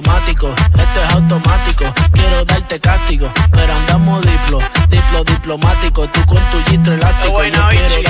diplomático, esto es automático. Quiero darte castigo, pero andamos diplo, diplo diplomático. Tú con tu gistro elástico, yo quiero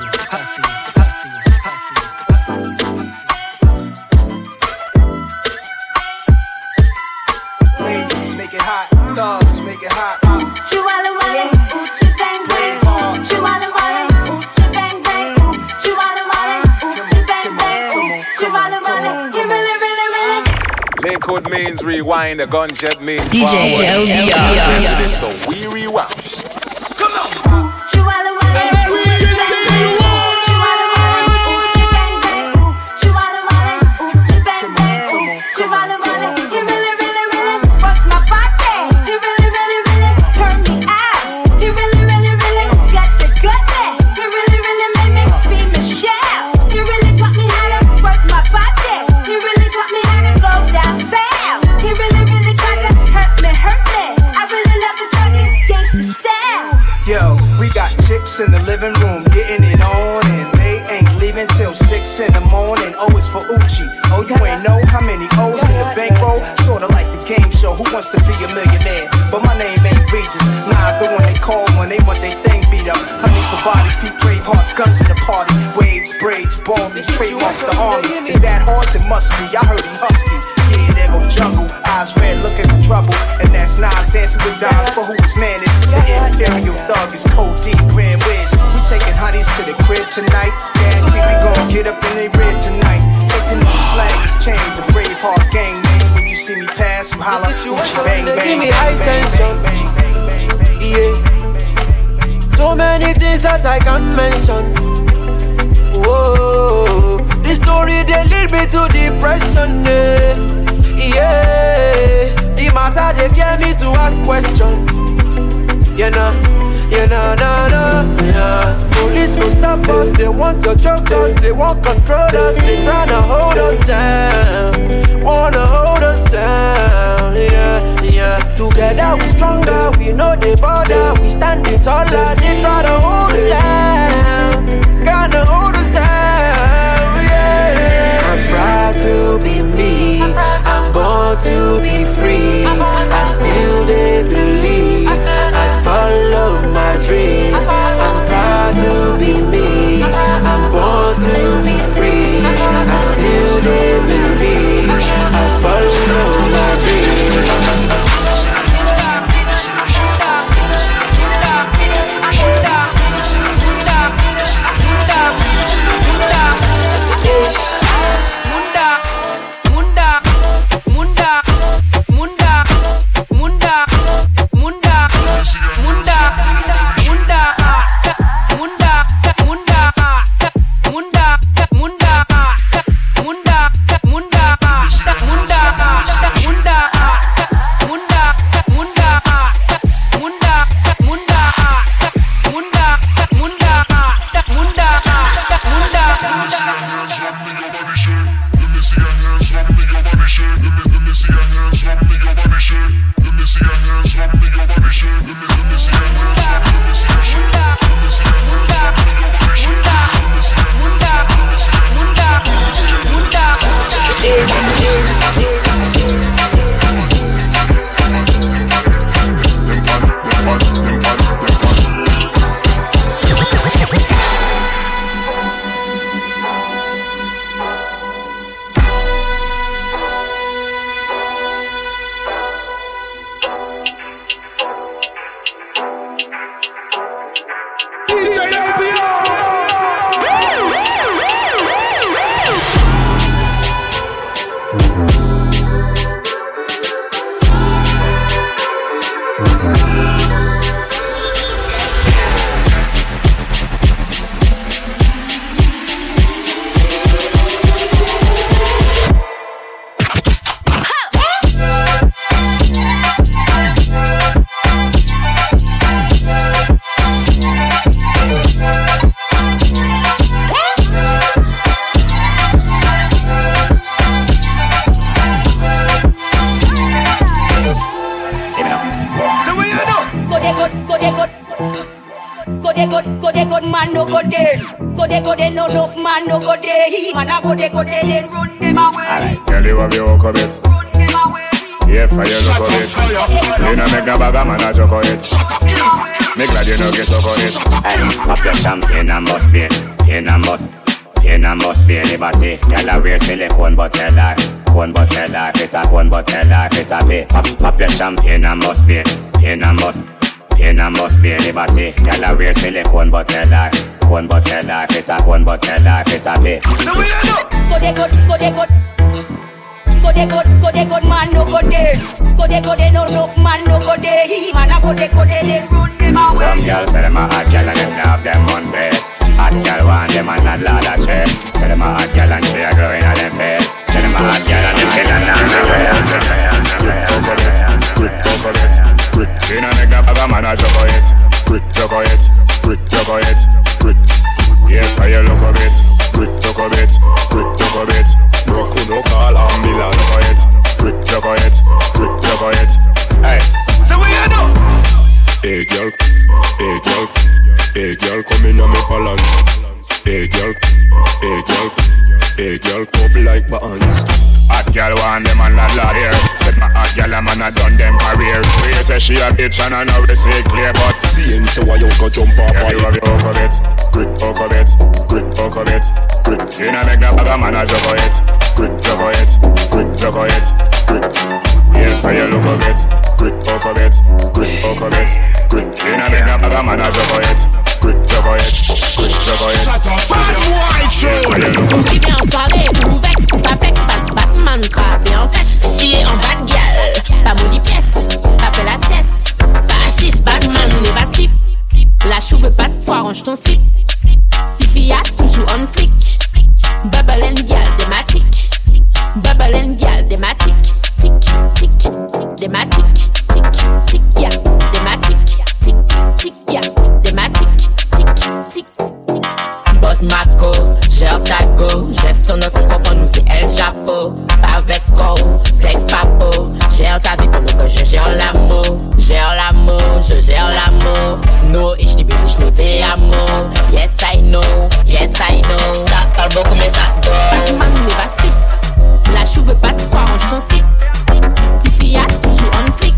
Lakewood means rewind, the gunshot means DJ forward. So we rewind. Wants to be a millionaire? But my name ain't Regis. Nah, the one they call when they want their thing beat up. Honeys for bodies, keep brave hearts, guns in the party. Waves, braids, baldies, trademarks the army. Is that horse? It must be. I heard he husky. Yeah, there go jungle. Eyes red, looking for trouble. And that's Nas dancing with dimes for who his man is. The imperial thug is Code D, Grand Wiz. We taking honeys to the crib tonight. Guarantee we gon' get up in they rib tonight. Taking these slangs, chains, a holla, bang bang. Give me high tension. Yeah. So many things that I can't mention. Whoa, this story they lead me to depression. Yeah, yeah. The matter they fear me to ask question. You know, you know, no, no, yeah. Police go stop us, they want to choke us, they want control us, they tryna hold us down, wanna hold us down, yeah, yeah. Together we stronger, we know the border, we standing taller, they try to hold us down, gonna hold us down, yeah. I'm proud to be me, I'm born to be free, I still they believe, man a juggle it, brick juggle it, brick juggle it, brick. Yes, I a look of it, brick juggle it, brick juggle it. Bro, could no call ambulance. Juggle it, brick juggle it, brick juggle it. Hey, so what you do? Hey girl, hey girl, hey girl, come in on me balance. Hey girl, hey girl, hey girl, pop like balance. Hot girl want them and a lot here. Said my hot girl a man a done them career. They say she a bitch and I know they say clear but Seeing to why you jump up Yeah, you have your over it. Brick over it. Brick over it. Brick You know make no bother man I juggle it. Brick juggle it. Brick juggle it. Brick Yeah, for you look of it. Brick over it. Brick over it. Brick You know make no bother man I juggle it. Brick juggle it. Brick juggle it. Shut up. Bad boy Joe. Tu viens en soirée, tout vexe Pas flex, passe Batman Quoi, bien en fesse Tu en bad gal Pas maudit pièce. je veux pas de toi, range ton slip. Tifia, toujours on flic. Bubble and gal, dématique. Bubble and gal, dématique. Tic, tic, tic, dématique. Tic, tic, ya. Tic, tic. Smaco, gère ta go, gestion ne faut comprendre nous c'est El Chapo, pas Vexco, Vex Papo, gère ta vie pendant que je gère l'amour, gère l'amour, je gère l'amour, no ich liebe dich nur te amo, yes I know, yes I know, ça parle beaucoup mais ça donne, man ne va stick, la chou veut pas de toi, range ton stick, Tiffy a toujours un flic,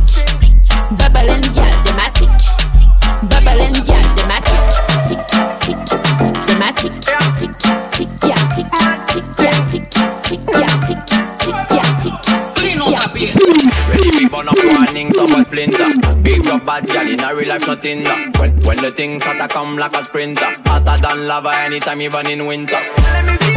bubble and gal, thématique, bubble and gal, burn up warnings of a splinter. Big up bad gal in a real life not in that. When, when the things start to come like a sprinter. Hotter than lava anytime, even in winter.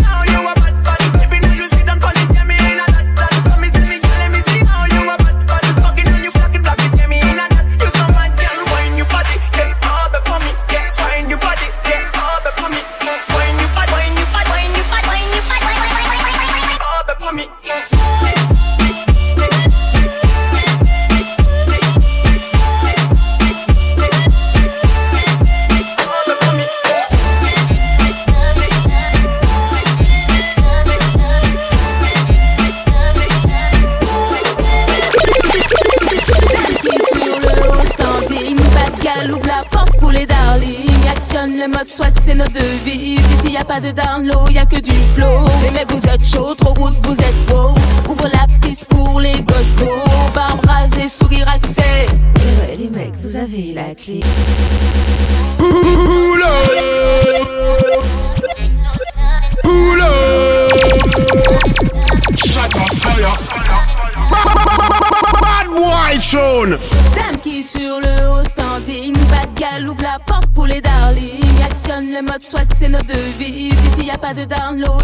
the download.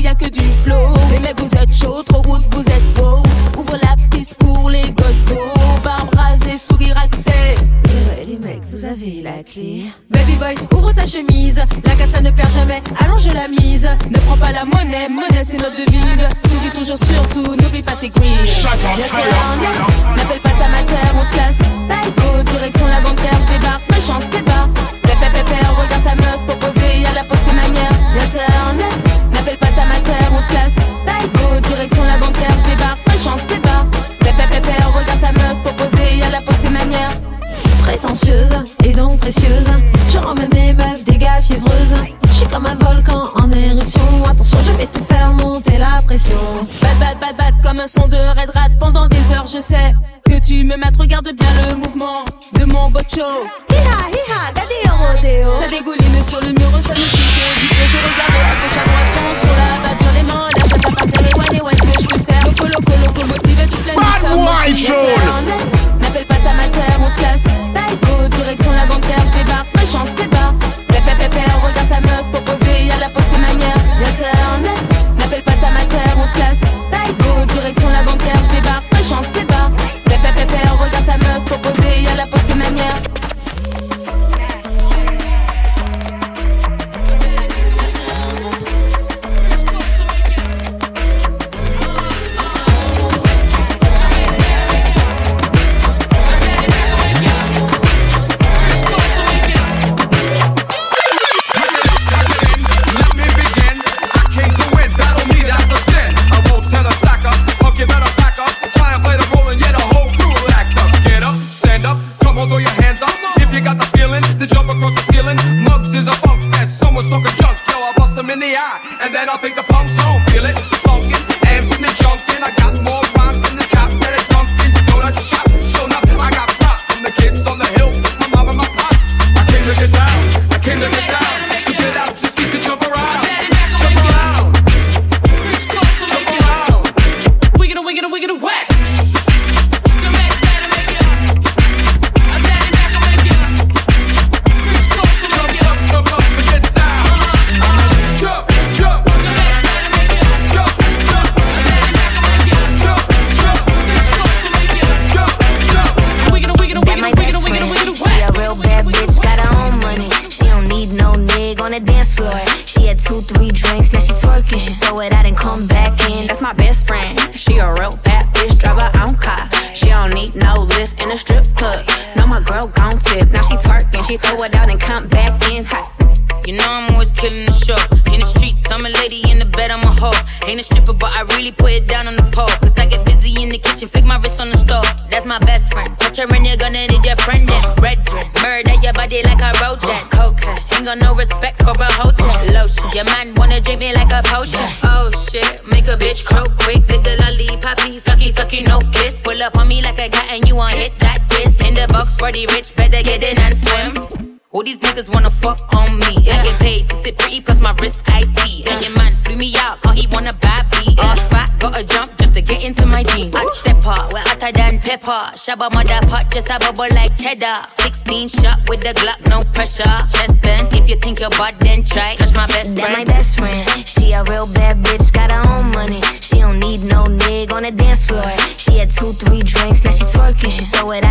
on the dance floor. She had two, three drinks, now she twerking. She throw it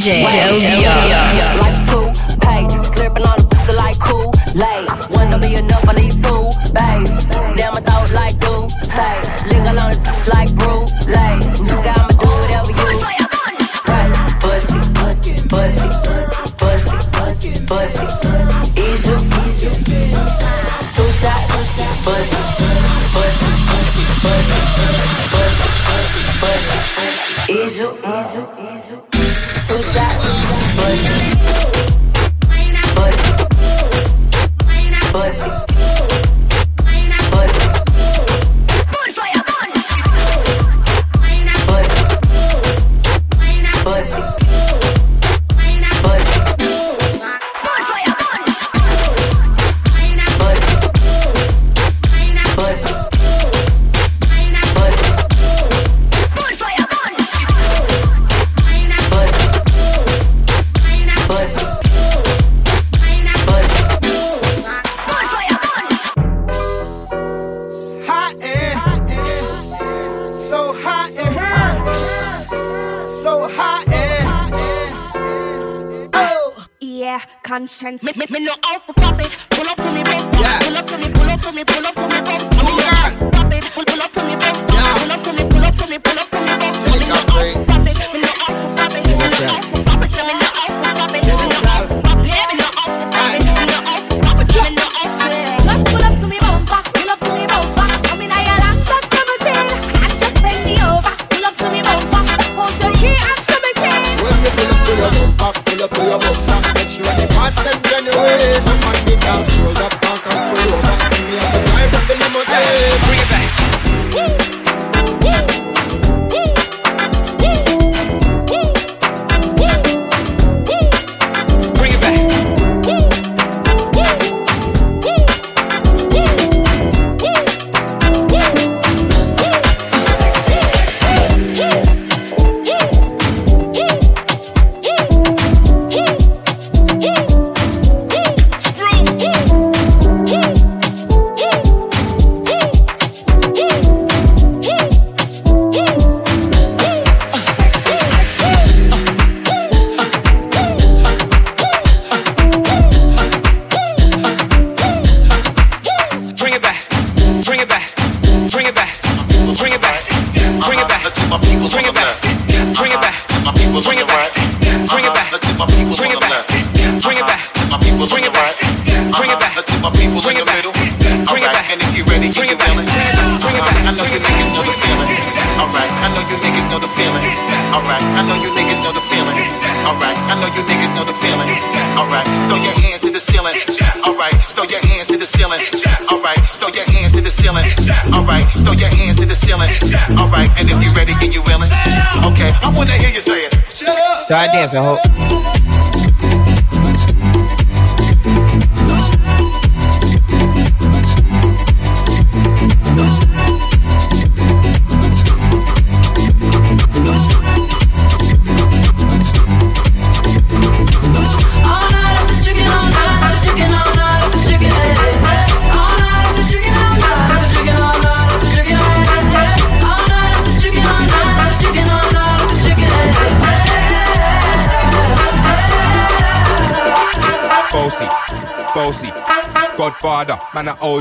DJ Joe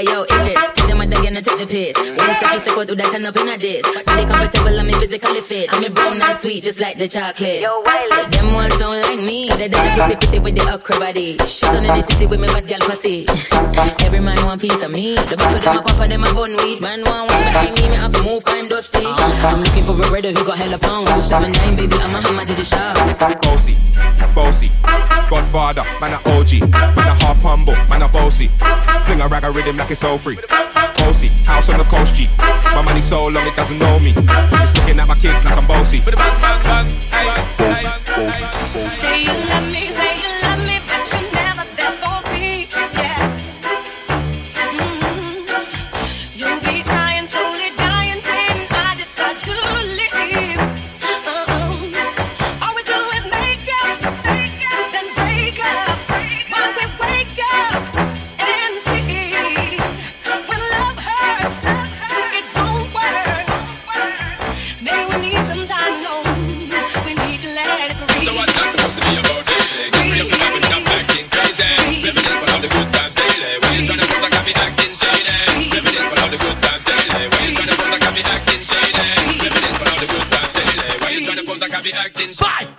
Hey yo, HS, give them a day and I take the piss. When you step, you step out, do that turn up in a diss. Body comfortable, I'm physically fit. I'm brown and sweet, just like the chocolate. Yo, Wiley. Them ones don't like me. They don't pretty, pretty with the okra body. Shut down in the city with me bad girl pussy. Every man want piece of me. The back of them a pop and them a bun weed. Man want one behind me, me have to move, I'm dusty. I'm looking for a redder who got hella pounds. 279, baby, I'm a hammer to the shop. Bossy, bossy, Godfather, man a OG, man a half humble, man a bossy. Fling a rag a rhythm like pocket so free. Cozy, house on the coast G. My money so long it doesn't know me. It's looking at my kids like I'm bossy. Say you love me, say be acting shady.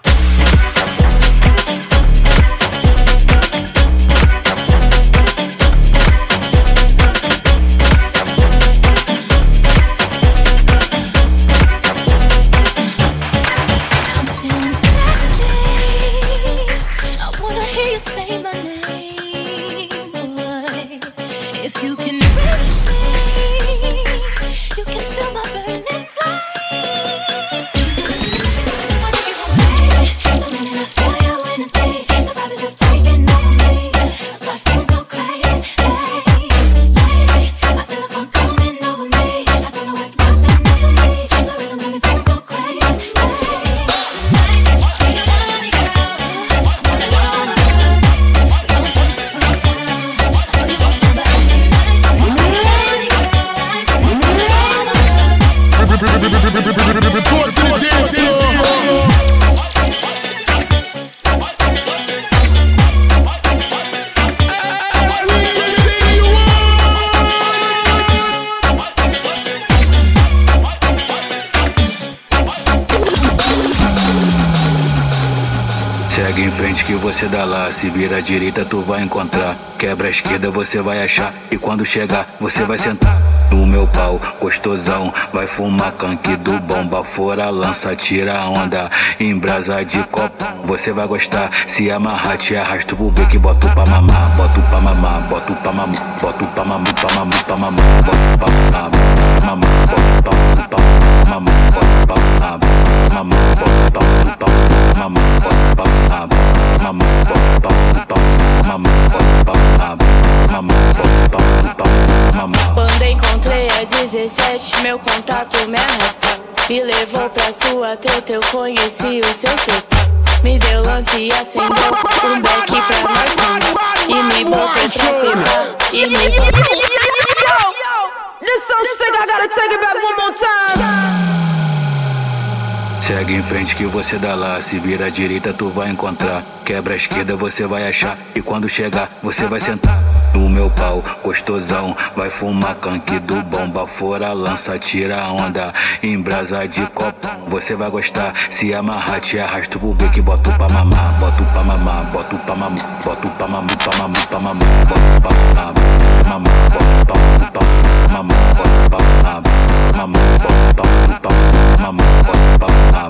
Segue em frente que você dá lá. Se vira à direita, tu vai encontrar. Quebra a esquerda, você vai achar. E quando chegar, você vai sentar. No meu pau, gostosão. Vai fumar canque do bomba. Fora lança, tira onda. Em brasa de copo, você vai gostar. Se amarrar, te arrasto pro beco e boto pra mamar. Boto pra mamar, boto pra mamar. Boto pra mamar. Boto pra mamar, pra mamar, pra mamar. Boto pra mamar, Quando encontrei a 17, meu contato me arrasta. Me levou pra sua teta, eu conheci o seu setor. Me deu lance e acendeu um beck pra nós. E me botou pra sentar. E me botou. This so sick, I gotta take it back one more time. Segue em frente que você dá lá. Se vira à direita, tu vai encontrar. Quebra a esquerda, você vai achar. E quando chegar, você vai sentar. No meu pau, gostosão. Vai fumar canque do bomba. Fora lança, tira a onda. Em brasa de copo, você vai gostar. Se amarrar, te arrasto pro beco boto pra mamar. Boto pra mamar, boto pra mamar. Boto pra mamar, pra mamar, pra mamar. Boto pra mamar, mamar. Boto pra mamar, mamar. Boto pra mamar, mamar. Boto pra mamar, mamar. Boto pra mamar.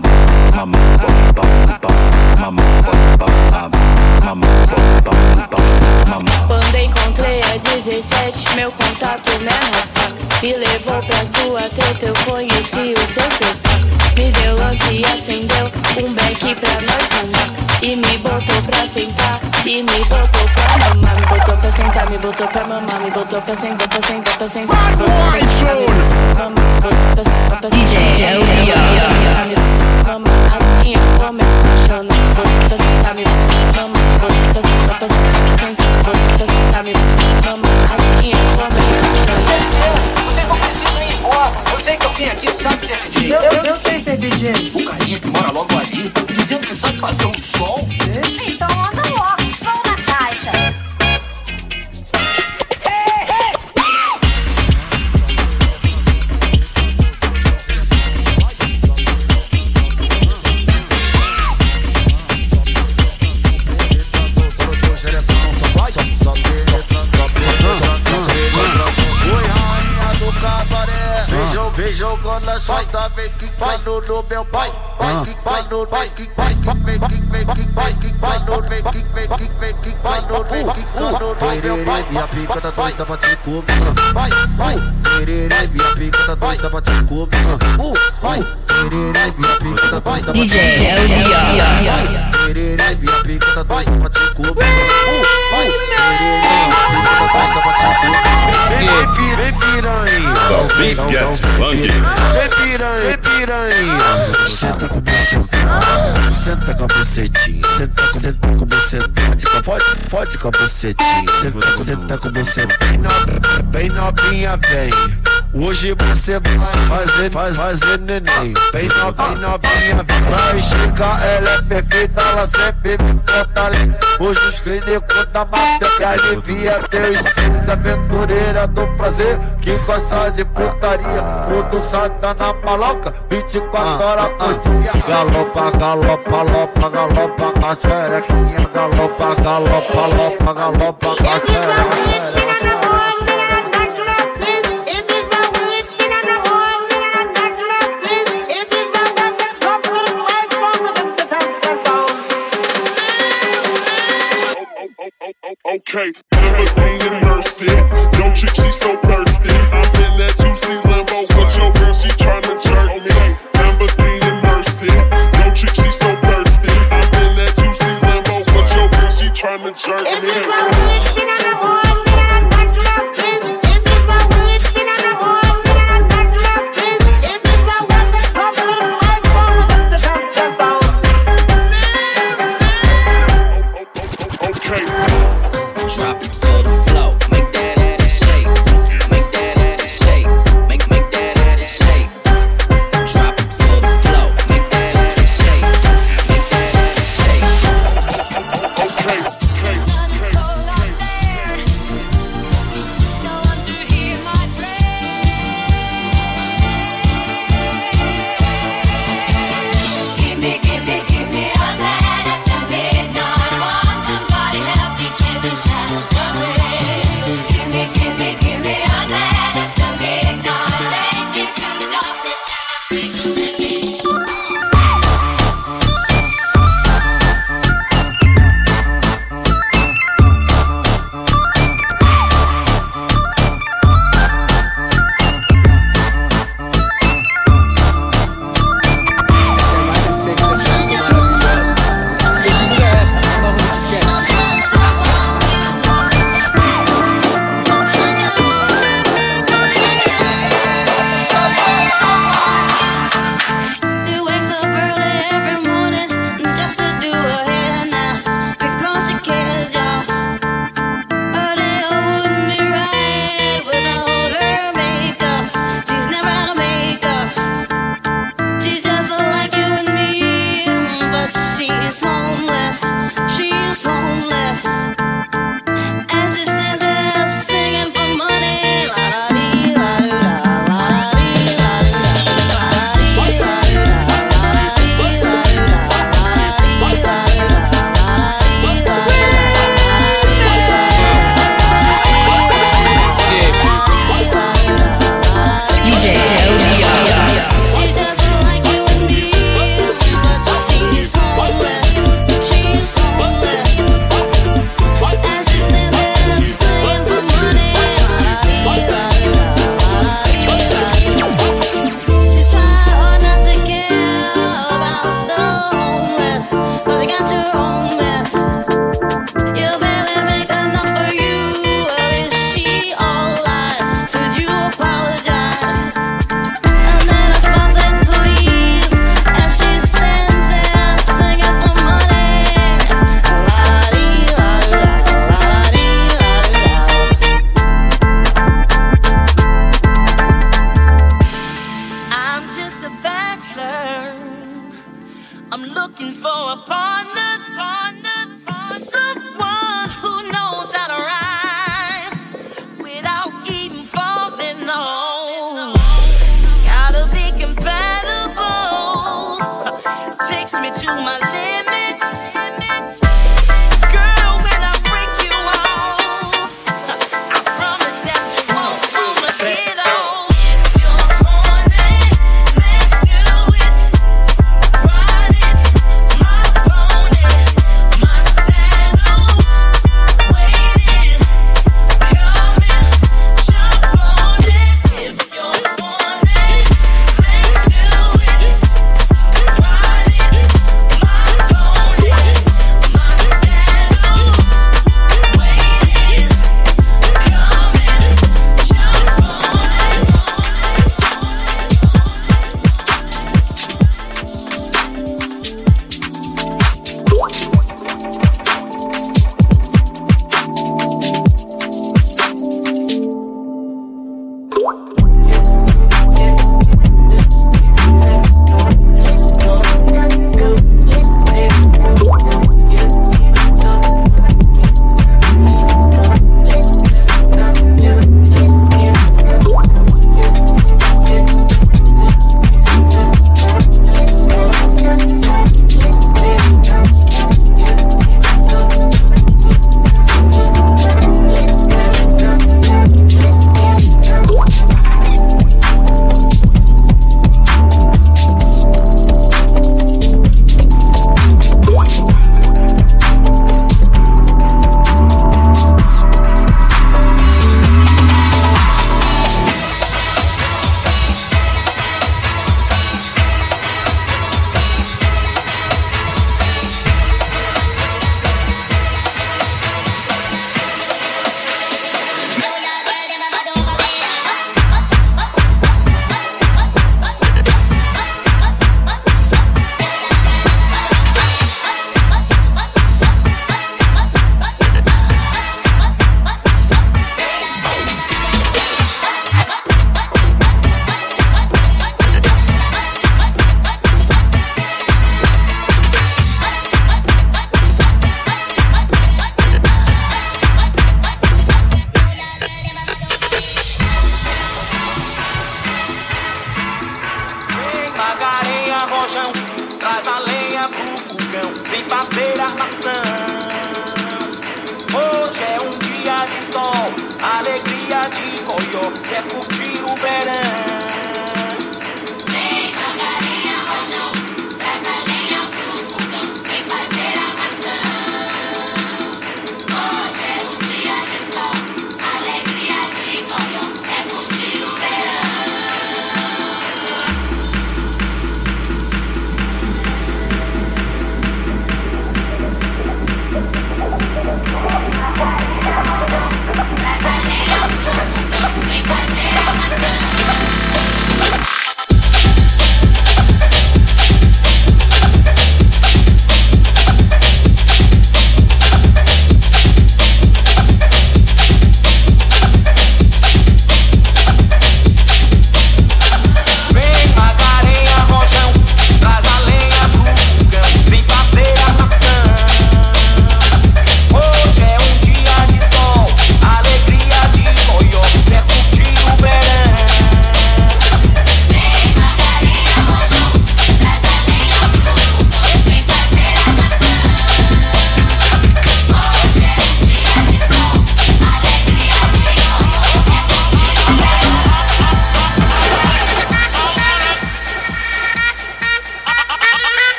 Quando encontrei a 17, meu contato me arrasta. Me levou pra sua teta, eu conheci o seu setor. Me deu lance e acendeu um beck pra nós andar. E me botou pra sentar, e me botou mamar. Me botou pra sentar, me botou pra mamar. Me botou pra sentar, pra sentar, pra sentar. Sentar, pra sentar. Mamar assim eu vou me apaixonar. Botou pra sentar, me mamar. Botou pra sentar, pra sentar, botou pra sentar, me mamar. Assim eu vou me apaixonar. Vocês não precisam ir embora. Eu sei que alguém aqui sabe ser DJ. Eu, eu, eu sei ser DJ. O carinha que mora logo ali, dizendo que sabe fazer um som. Então minha pica tá doida pra te comer. Vai, vai, Tererê, minha pica tá doida pra te comer. uh, vai. Tererê, minha pica tá doida pra te DJ minha pica tá doida pra te comer. Piranha. Piranha, piranha. Bucetinha, Senta com a bucetinha, senta com, senta com bucetinha, pode, pode com a bucetinha, senta, senta com bucetinha, bem novinha, vem. Hoje você vai fazer, faz, fazer neném. Bem novinha, novinha, vai chica Ela é perfeita, ela sempre me fortalece. Hoje os clínicos da mata que alivia teu estresse Aventureira do prazer, que gosta de putaria. Tudo satanás. 24 horas por dia. Galopa, galopa, lopa, galopa, com. Galopa, galopa, lopa, galopa, com. Okay.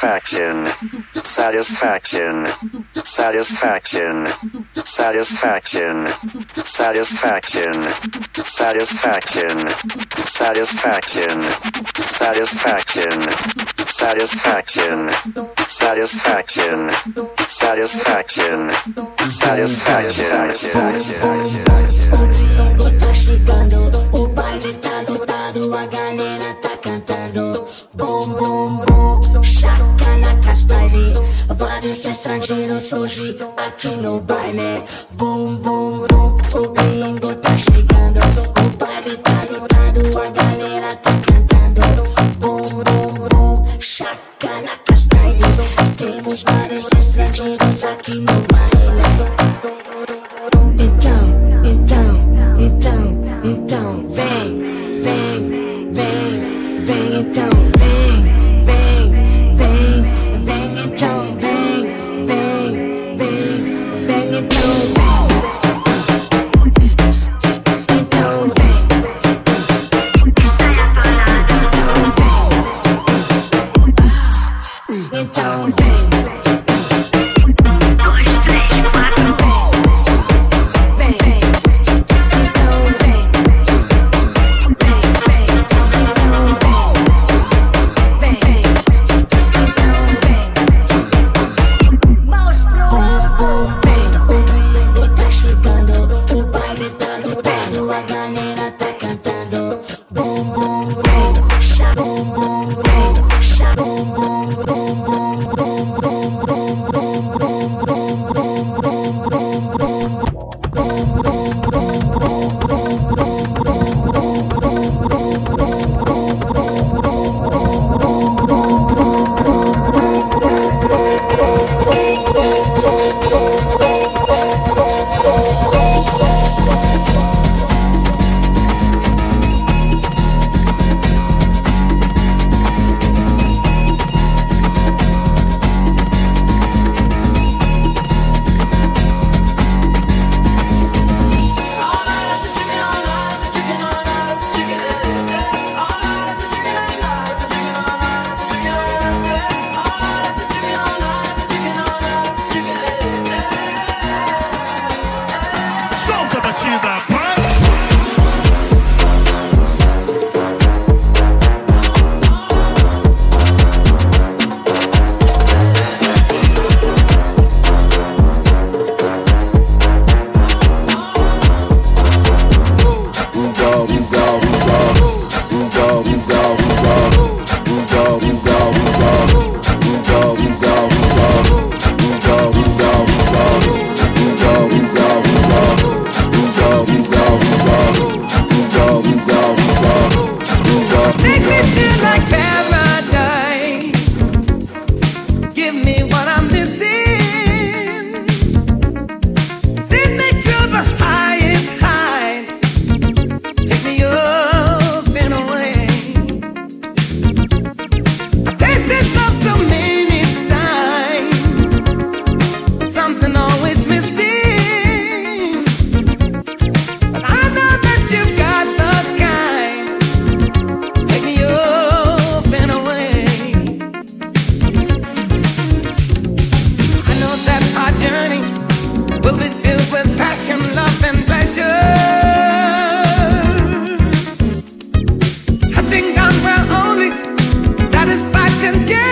satisfaction, satisfaction, satisfaction, satisfaction, satisfaction, satisfaction, satisfaction, satisfaction, satisfaction, satisfaction, satisfaction, satisfaction. Tá chegando, o a galera. Vários estrangeiros surgiram aqui no baile. Bum, bum, bum, o gringo tá chegando. O baile tá lotado, a galera tá cantando. Bum, bum, bum, na castanha. Temos vários estrangeiros aqui no baile. emotions get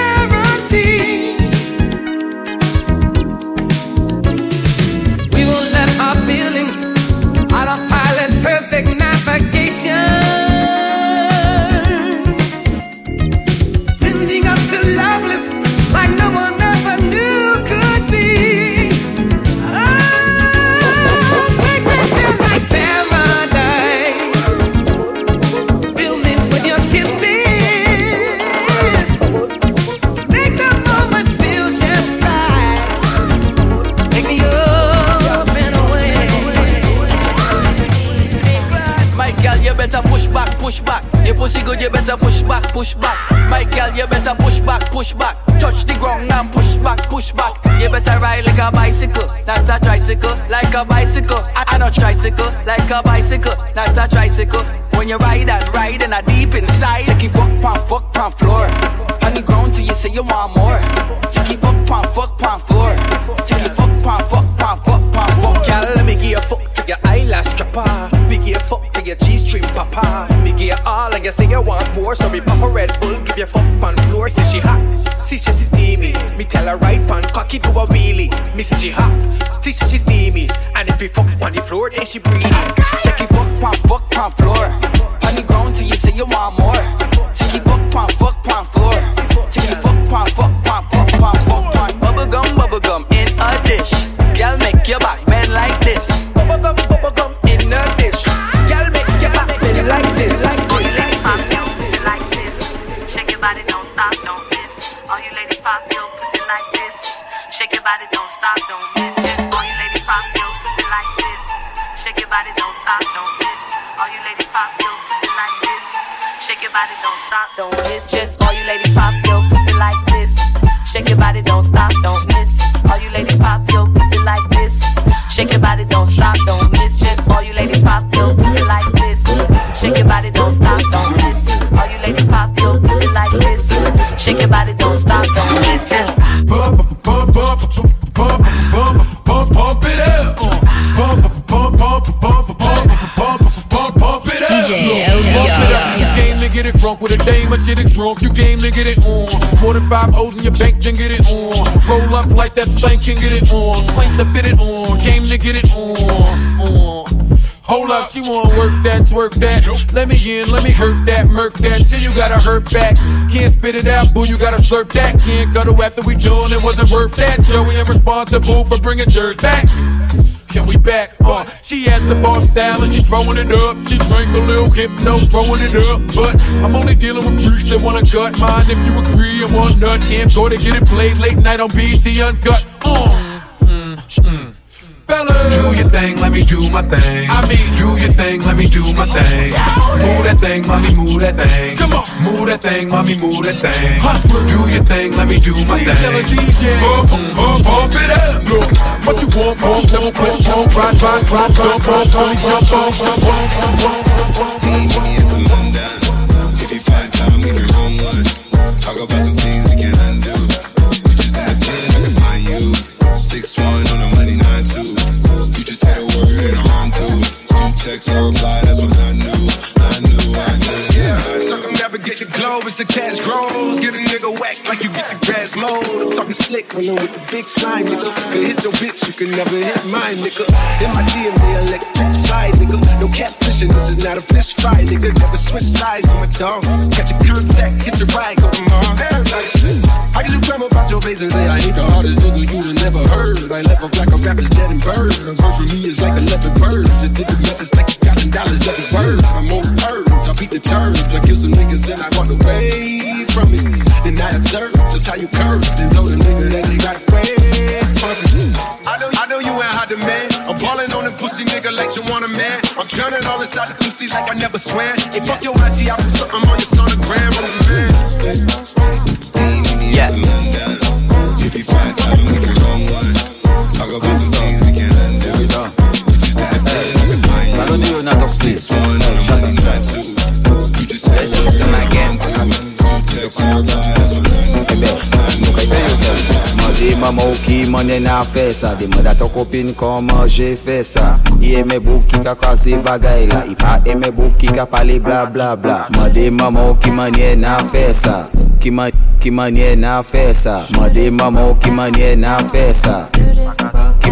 not a tricycle. When you ride and ride and I deep inside, take it fuck on fuck on floor. On the ground till you say you want more. Take it fuck on fuck on floor. Take it fuck on fuck on fuck on fuck. Girl, let me give you fuck to your eyelash trapper. Me give you fuck to your G string papa. Me give you all and you say you want more. So me pop a Red Bull, give you fuck on floor. Say she hot, see she she steamy. Me tell her right pan cocky to a wheelie. Me say she hot, see she she steamy. And if we fuck on the floor, then she breathe. DJ it. You came to get it drunk with a dame, but shit is drunk. You game to get it on. More than five O's in your bank, then get it on. Roll up like that spank, can get it on. Spank to fit it on. Came to get it on. on. Hold up, she wanna work that, twerk that. Let me in, let me hurt that, murk that. Till you gotta hurt back. Can't spit it out, boo, you gotta slurp that. Can't cuddle after we done, it wasn't worth that. Joey, I'm responsible for bringing jerks back. Can we back? Uh, she at the bar style and she throwing it up. She drank a little hypno, throwing it up. But I'm only dealing with freaks that wanna cut mine. If you agree, and want nut go to get it played late night on BET Uncut. Uh, mm, mm. Fellas. Do your thing, let me do my thing. I mean, do your thing, let me do my thing. Move that thing, mommy, move that thing. Come on, move that thing, mommy, move that thing. Do your thing, let me do my thing. Pump, pump, pump it up. Look, what you want, pump, pump, pump, pump, ride, ride, ride, pump, pump, pump, pump, pump, pump, pump, pump, pump, pump. If you find time, we can roll one. Talk about some the as the cash grows. Get a nigga whack like you get the grass mowed. I'm talking slick, rolling with the big slime, nigga. Can hit your bitch, you can never hit mine, nigga. In my DNA, electric side, nigga. No catfishing, this is not a fish fry, nigga. Never switch sides on my dog. Catch a contact, hit your ride, go home. I can do crime about your face and say I ain't the hardest nigga you done never heard. I left off like a rapper's dead and bird. A verse from me is like 11 birds. Just did the methods like a thousand dollars every word. I'm on earth, I beat the terms. I kill some niggas and I away from it. Then I observe just how you curve. Then told them nigga that they got it. I know, I know you ain't hot demand. I'm balling on pussy nigga like you want a man. I'm drowning all inside the pussy like I never swam. Hey, fuck your IG, I put something on your sonogram. I'm the man. Yeah. If you find time, we can roll one. Talk about some things we can undo. You just in the bed, I can find you. Yo toxic. yo kwanza Ebe, nou kay fè yo kè Manje maman ou ki manye nan fè sa De mè datan kopin kon manje fè sa I eme bou ki ka kaze bagay la. I pa eme bou ki ka pale bla bla bla. Manje maman ou ki manye nan fè sa Ki manye, ki manye nan fè sa Manje maman ou ki manye nan fè sa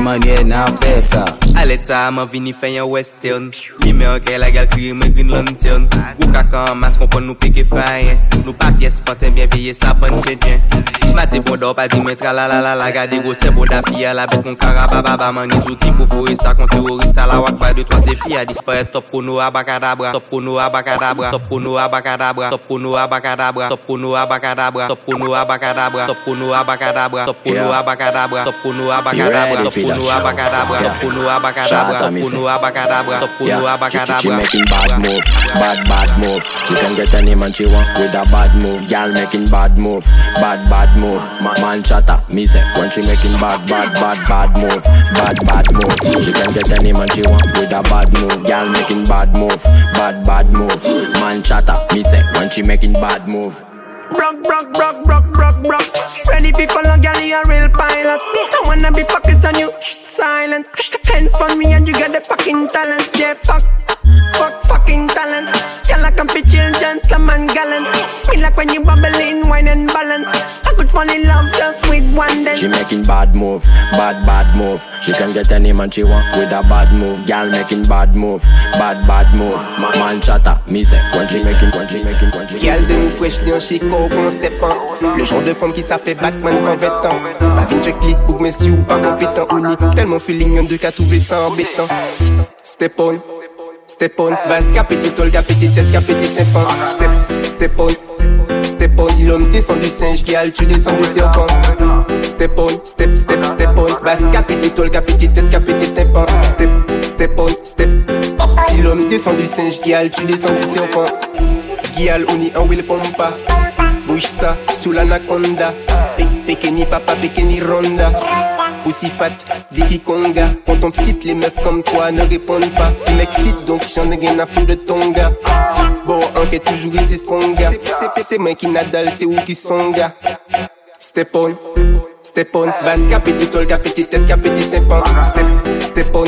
manye nan fe sa Ale ta man vini fè yon western Li an kè la gal kri me green lantern Gou kaka an mas kompon nou peke fayen Nou pa pies panten bien veye sa pan tjedjen Mati bon do pa di men tra la la la la Gade go se boda fiya la bet kon kara ba ba ba Man ni zouti pou fore sa kon terorista la wak pa de 3 se fiya Dispare top kono abakadabra Top kono abakadabra Top kono abakadabra Top kono abakadabra Top kono abakadabra Top kono abakadabra Top kono abakadabra Top kono abakadabra Top kono abakadabra Top kono abakadabra Top kono abakadabra Top kono abakadabra Top kono Yeah, she, she abakadabra making bad move, bad bad move. She can get any man she want with a bad move. Girl making bad move, bad bad move. Man, man chatter, me say when she making bad bad bad bad move, bad bad move. She can get any man she want with a bad move. Girl making bad move, bad bad move. Man chatter, me say when she making bad move. Brock, brock, brock, brock, brock, brock. Ready for follow gal, you a real pilot. I wanna be focused on you. Shh, silence. Hands on me and you got the fucking talent. Yeah, fuck. Fuck fucking talent. Girl, I can be chill, gentleman, gallant. Me like when you bubbling, wine and balance. I could fall in love just with one dance. She making bad move, bad bad move. She can get any man she want with a bad move. Girl making bad move, bad bad move. Ma- Man chatter, me say when she making, when she making, when she Girl de nous fresh Le genre de femme qui ça fait Batman en vêtant Pas vite je clique pour messieurs ou pas compétent Unique tellement feeling deux qu'à trouver ça embêtant Step on Step on Vasca petit tol petit tête qu'à tympan Step Step on Step on Si l'homme descend du singe gal tu descends du serpent Step on Step step step on Vasca petit tol petit tête qu'à tympan Step Step on Step Si l'homme descend du singe gal tu descends du serpent Gial on y en will pompa Bouge ça sous l'anaconda Pe- Pekeni papa pekeni ronda. Pussy fat, Vicky Conga Quand on cite les meufs comme toi ne répondent pas. Tu m'excites donc j'en ai rien à foutre de ton gars. Bon, enquête toujours été stronga C'est- moi qui nadal, c'est où qui sont gars Step on, step on. Basca petit tol, petit tête, petit tympan Step, step on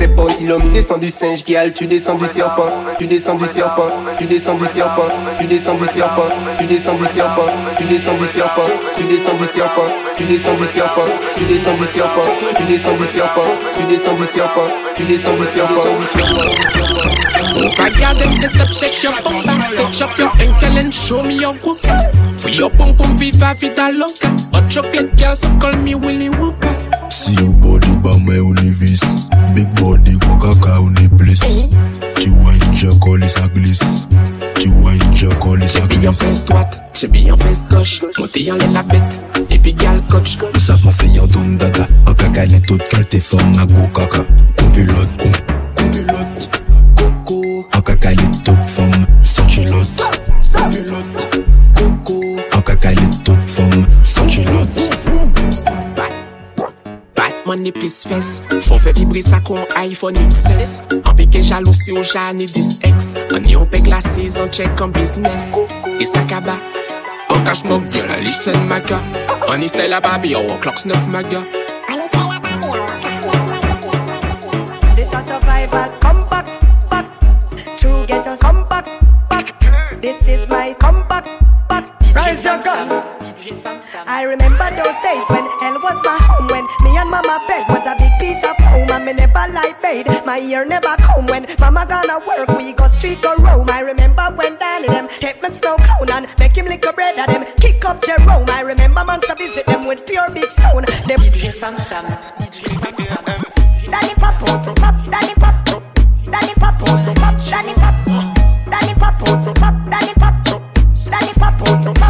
Step on, si l'homme descend du singe gal, tu descends du serpent, tu descends du serpent, tu descends du serpent, tu descends du serpent, tu descends du serpent, tu descends du serpent, tu descends du serpent, tu descends du serpent, tu descends du serpent, tu descends du serpent, tu descends du serpent, tu descends du serpent. Girl, them set up, shake your bum touch up your ankle and show me your work. Free your pum pum, viva vida loca. Hot chocolate girl, so call me Willy Wonka. See your body by my univis Big body, coca cow, ni bliss. Tu vois une jacole et ça glisse. Tu vois une jacole et ça glisse. J'ai bien face droite, j'ai bien face gauche. Montez en l'air la bête, et puis gal coach. Tout ça, mon seigneur, donne dada. En caca, les taux de qualité, forme à go caca. Compilote, compilote, coco. En caca, les top forme, sans culotte, sans culotte. Batman ni plis fes. Fon fè vibri sa kon iPhone XS An peke jalousi ou jani dis ex. An yon pe glasis an check an business. E sa kaba An ka smoke girl a lich sen maga. An iste la babi an clocks neuf maga. This a survival, come back, back. True get us come back, back. This is my comeback, back. Rise your gun. I remember those days when hell was my home When me and mama bed was a big piece of home And me never lie paid, my ear never come When mama gonna work, we go street go roam. I remember when Danny them take me snow cone And make him lick a bread at them, kick up Jerome. I remember months to visit them with pure big stone. Them Danny pop out so pop, Danny pop Danny pop out so pop, Danny pop. Danny pop out so pop, Danny pop. Danny pop out so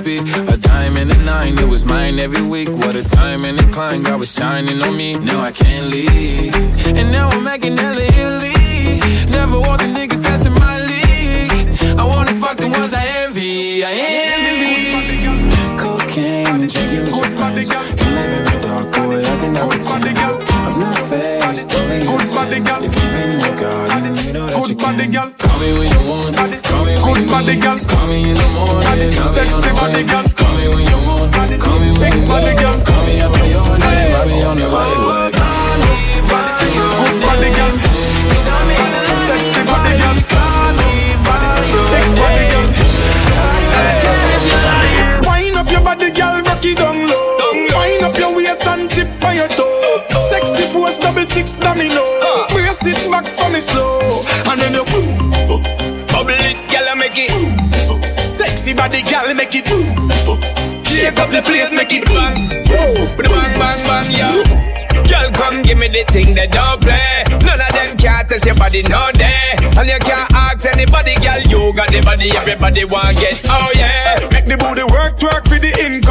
that A dime and a nine, it was mine every week. What a time and climb, God was shining on me. Now I can't leave. And now I'm making hella Italy. Never want the niggas in my league. I wanna fuck the ones I envy. I envy. Cocaine and drinking with your friends. You live in the dark, boy, I cannot pretend. I'm not faced, only sin. If you've in your garden, you know that you can. Me when you want, call me when you need. Call me in the morning, I'll be on the way. Call me when you want, call me when you need. Call me out by your name, I'll be on the way. Like, call me by your name. Me the love, call me by your name. Wind up your body, girl, rock it down low. Wind up your waist and tip on your toe. Sexy pose, double six domino. Brace it back for me slow, and then you. Bubble it, girl, make it. Sexy body, girl, make it. Shake up the place, make it bang. Bang, bang, bang, yeah. Girl, come give me the thing that don't play. None of them can't test your body no day. And you can't ask anybody, girl. You got the body, everybody want get. Oh yeah. Make the booty work, work for the income.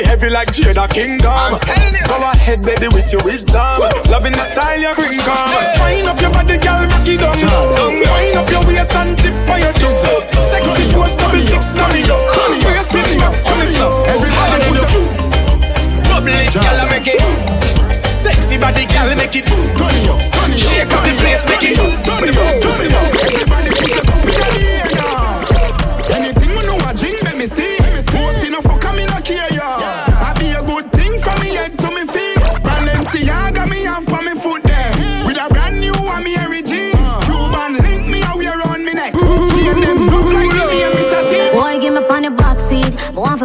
Cause your body heavy like Jada Kingdom. Go ahead, baby, with your wisdom. Loving the style you bring, come. Wind up your body, girl, rock it down. Wind up your waist and tip on your toe. Sexy pose, double six, domino. Brace it for me slow. Everybody put your Bubble it, girl, make it. Sexy body, girl, make it. Shake up the place, make it. Everybody put your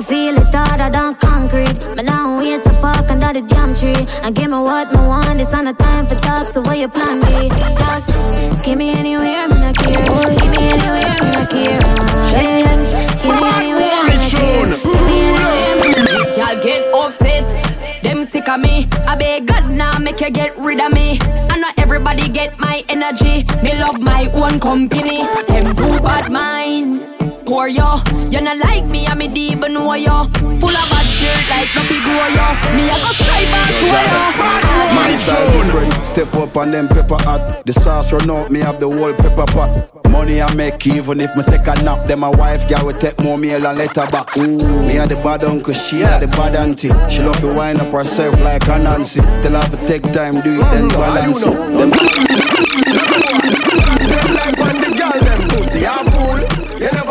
seat. But want to feel it harder than concrete. But now wait to park under the jam tree. And give me what me want. It's on the time for talk. So what you plan be? Just give me anywhere, me not care. Boy, give me anywhere, me not care. Give me anywhere, me not care. Give me anywhere, me not care. Y'all get upset. Them sick of me. I beg God now make you get rid of me. And not everybody get my energy. Me love my own company. Them too bad mind. Poor yo, you not like me, I'm a deep know yo. Full of bad spirit like no big grow yo. Me I go straight back to yo. My style step up on them pepper hot. The sauce run out, me have the whole pepper pot. Money I make even if me take a nap. Then my wife girl will take more meal and letter box. Ooh, me had the bad uncle, she had the bad auntie. She love to wind up herself like a Nancy. Tell her to take time, do it then balance it. Them like on the girl them pussy, you fool.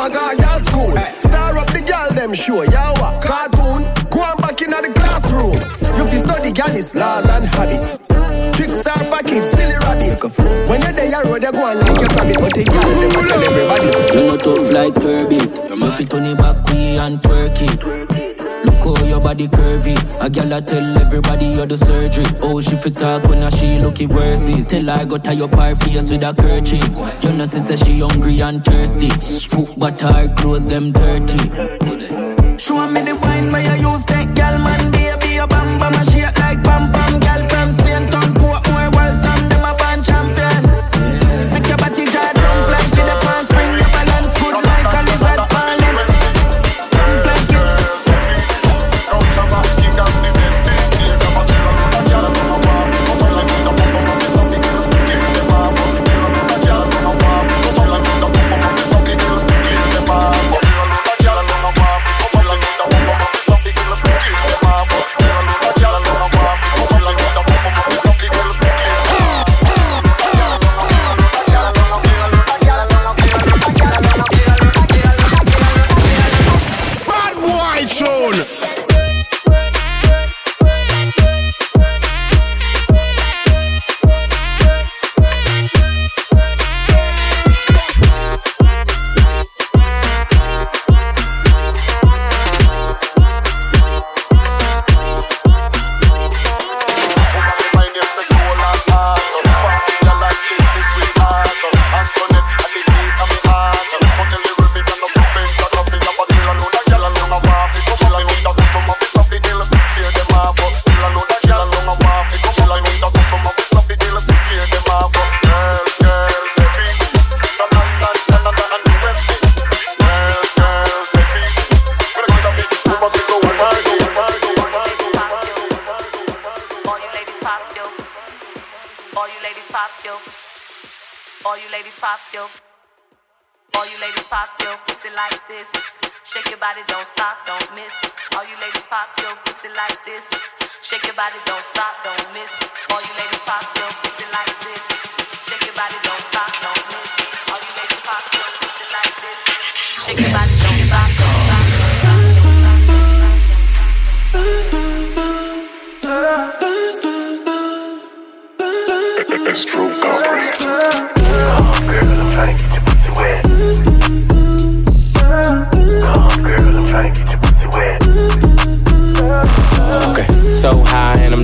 Never gone school. Eh. Star up the girl them show, you what? Cartoon, go on back in the classroom. You fi study girl laws and habit. Tricks are for kids, silly rabbit. When you're there, you road, you go on like your rabbit. But the girl them tell everybody. You know tough like Kirby. You fit turn it back way and twerk it. Look how your body curvy. A gal I tell everybody you do surgery. Oh, she fit talk when a she looky worse it. Tell her go tie up her face with a kerchief. You know she say she hungry and thirsty. Foot but her clothes them dirty. Show me the wine where you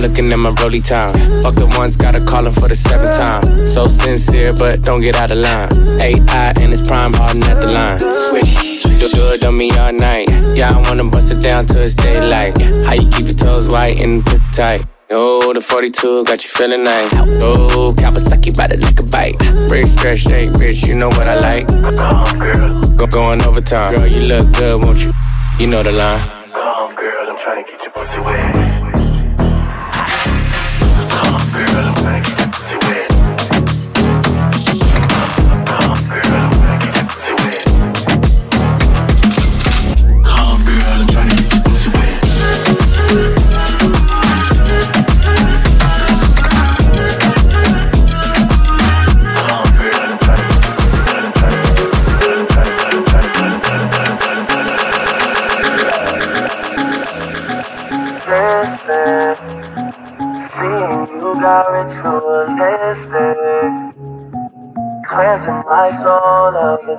looking at my rolly time. Fuck the ones, gotta call him for the seventh time. So sincere, but don't get out of line. AI and it's prime hardin' at the line. Switch, do, do it on me all night. Yeah, I wanna bust it down till it's daylight. How you keep your toes white and pussy tight? Oh, the 42 got you feeling nice. Oh, Kawasaki bite it like a bite. Rich, stretch, shake, rich, you know what I like. Go going overtime. Girl, you look good, won't you? You know the line. Come girl, I'm trying to get your pussy wet. Come on,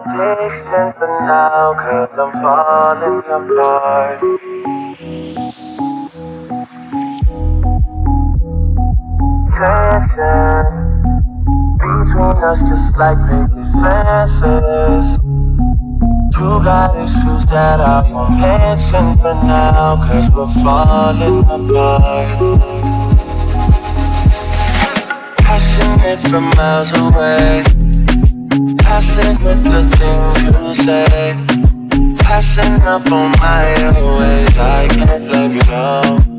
soul for now, cause I'm falling apart. Tension between us just like baby fences. You got issues that I won't mention for now, cause we're falling apart. Passionate from miles away. Passing with the things you say. Passing up on my ways. I can't let you go.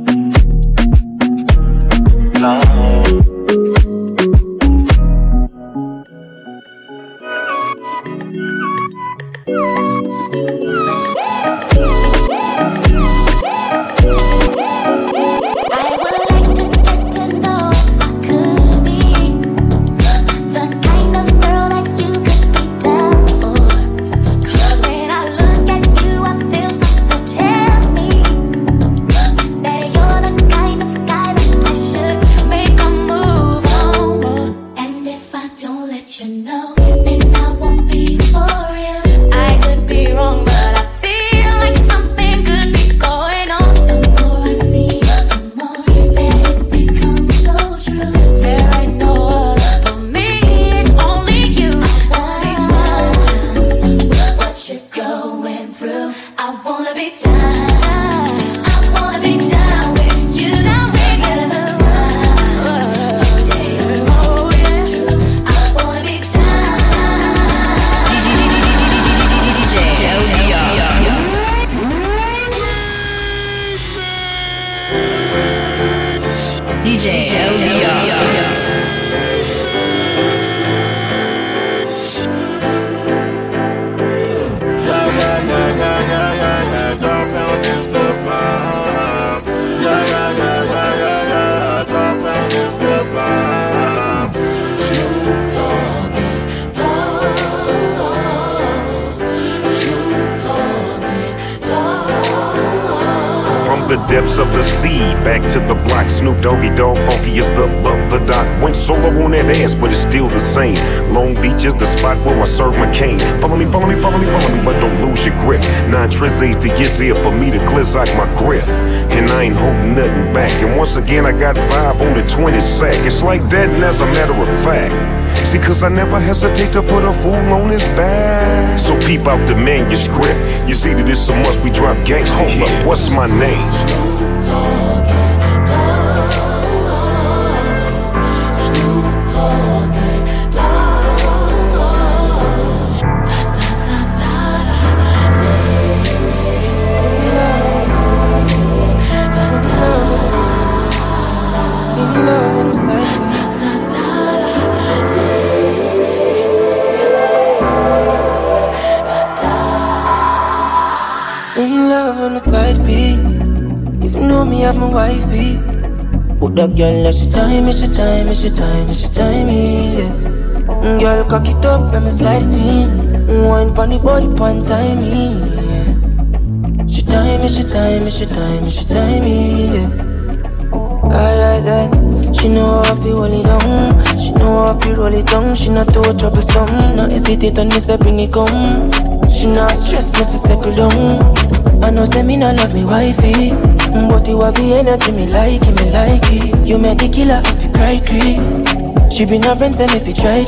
I never hesitate to put a fool on his back. So peep out the manuscript. You see that it's a must we drop gangsta Hold up, what's my name? Girl, that she time me, she time me, she time me, she time me, yeah. Girl, cock it up, let me slide it in. Wine pon the body, pon time me, yeah. She time me, she time me, she time me, she time me, yeah. Aye, aye, aye. She know how I hold it down. She know how I roll it down. She not too troublesome. No hesitate on me, say bring it come. She not stress me for settle down. Oh. I know say me not love me wifey, but you have the energy me like it, me like it. You make the killer if you cry creep. She been a friend say me fi try.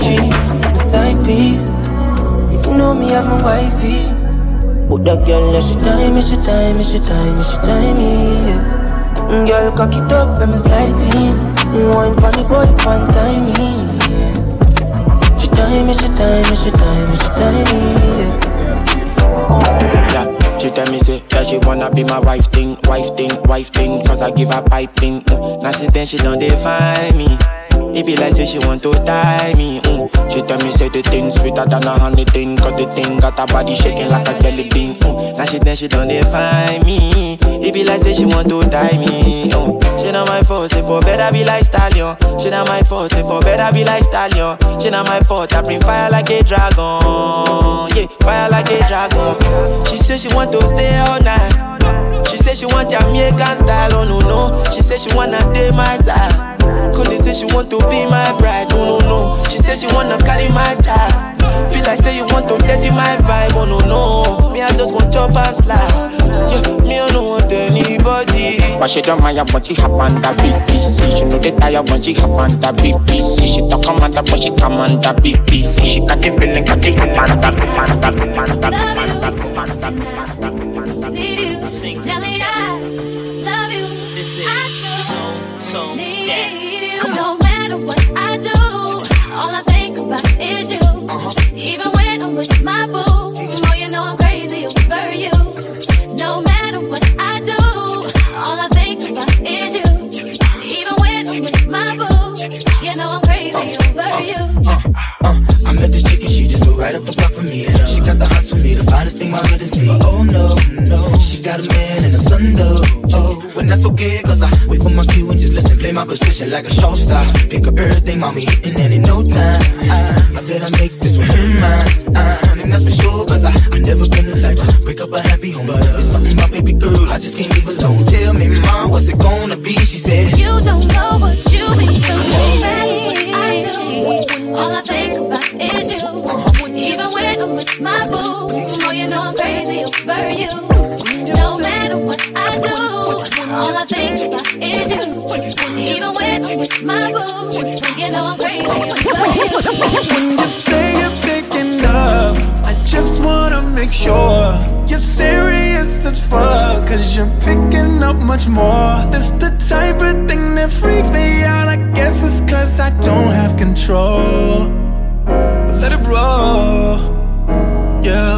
My side piece. If you know me have my wifey, but that girl that she time me, she time me, she time me, she time me. Yeah. Girl cock it up and me slide it in. Pon the body, pon time me. Yeah. She time me, she time me, she time me, she time me. Yeah. She tell me say that she wanna be my wife thing, wife thing, wife thing, cause I give her pipe thing. Mm. Now since then she don't define me. It be like say she want to tie me. Mm. She tell me say the thing sweeter than a honey thing, cause the thing got her body shaking like a jelly bean. Mm. Now she then she don't define me. It be like say she want to tie me. Mm. She not my fault, say for better be like stallion. She not my fault, say for better be like stallion. She not my fault, I bring fire like a dragon. Yeah, fire like a dragon. She say she want to stay all night. She say she want Jamaican style, oh no no. She say she wanna date my side. Connie say she want to be my bride, oh no no. She say she wanna carry my child. Feel like say you want to dirty my vibe, oh no no. Me I just want your past life. Yeah, me I don't want anybody. But she don't mind when she hop on the BBC. She know the tire when she hop on the BBC. She talk commander but she come on the BBC. She got the feeling, got the, hop on the, hop on the. Like a show star. Pick up everything, mommy hitting and in no time. I, I bet I make this one mine. And that's for sure, cause I, I never been the type to break up a happy home. But uh, it's something about baby girl, I just can't leave alone. Tell me, mom, what's it gonna be? She said, You don't know what you mean to me. I do. All I think about is you. Even when I'm with my boo, oh, you know I'm crazy over you. No matter what I do, all I think about is you. Even when I'm with my boo, you know I'm crazy over you. Sure you're serious as fuck. Cause you're picking up much more. This the type of thing that freaks me out. I guess it's cause I don't have control. But let it roll, yeah.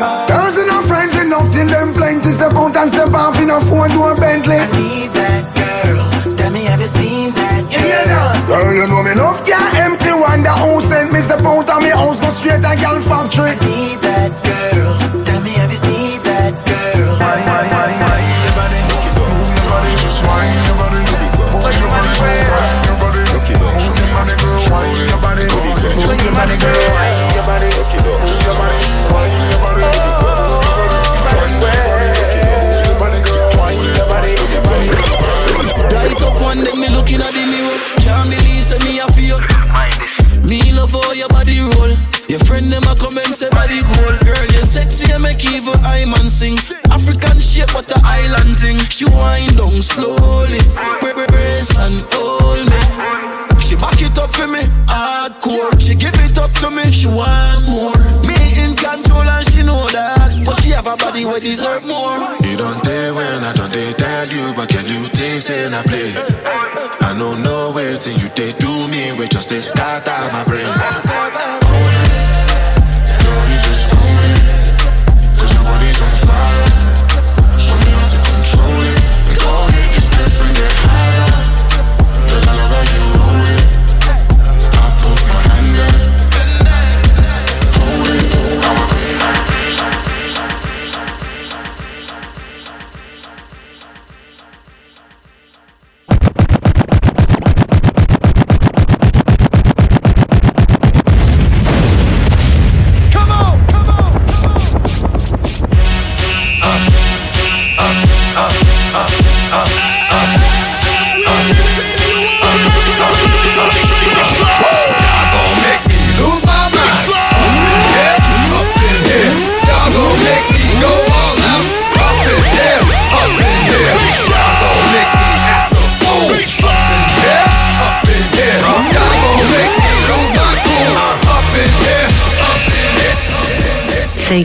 Girls enough, friends enough, till them plenty. Step out and step off in enough, one door Bentley. I need that girl. Tell me, have you seen that girl? Yeah, yeah, Girl, you know me enough, yeah, empty. Wonder who sent me. Step out of me house, go straight to girl factory. I need that girl. A island thing. She wind down slowly, brace and hold me. She back it up for me, hardcore. She give it up to me, she want more. Me in control and she know that, but she have a body where deserve more. You don't dare when I don't dare tell you, but can you things in I play? I know no way till you they do me, we just they start out my brain.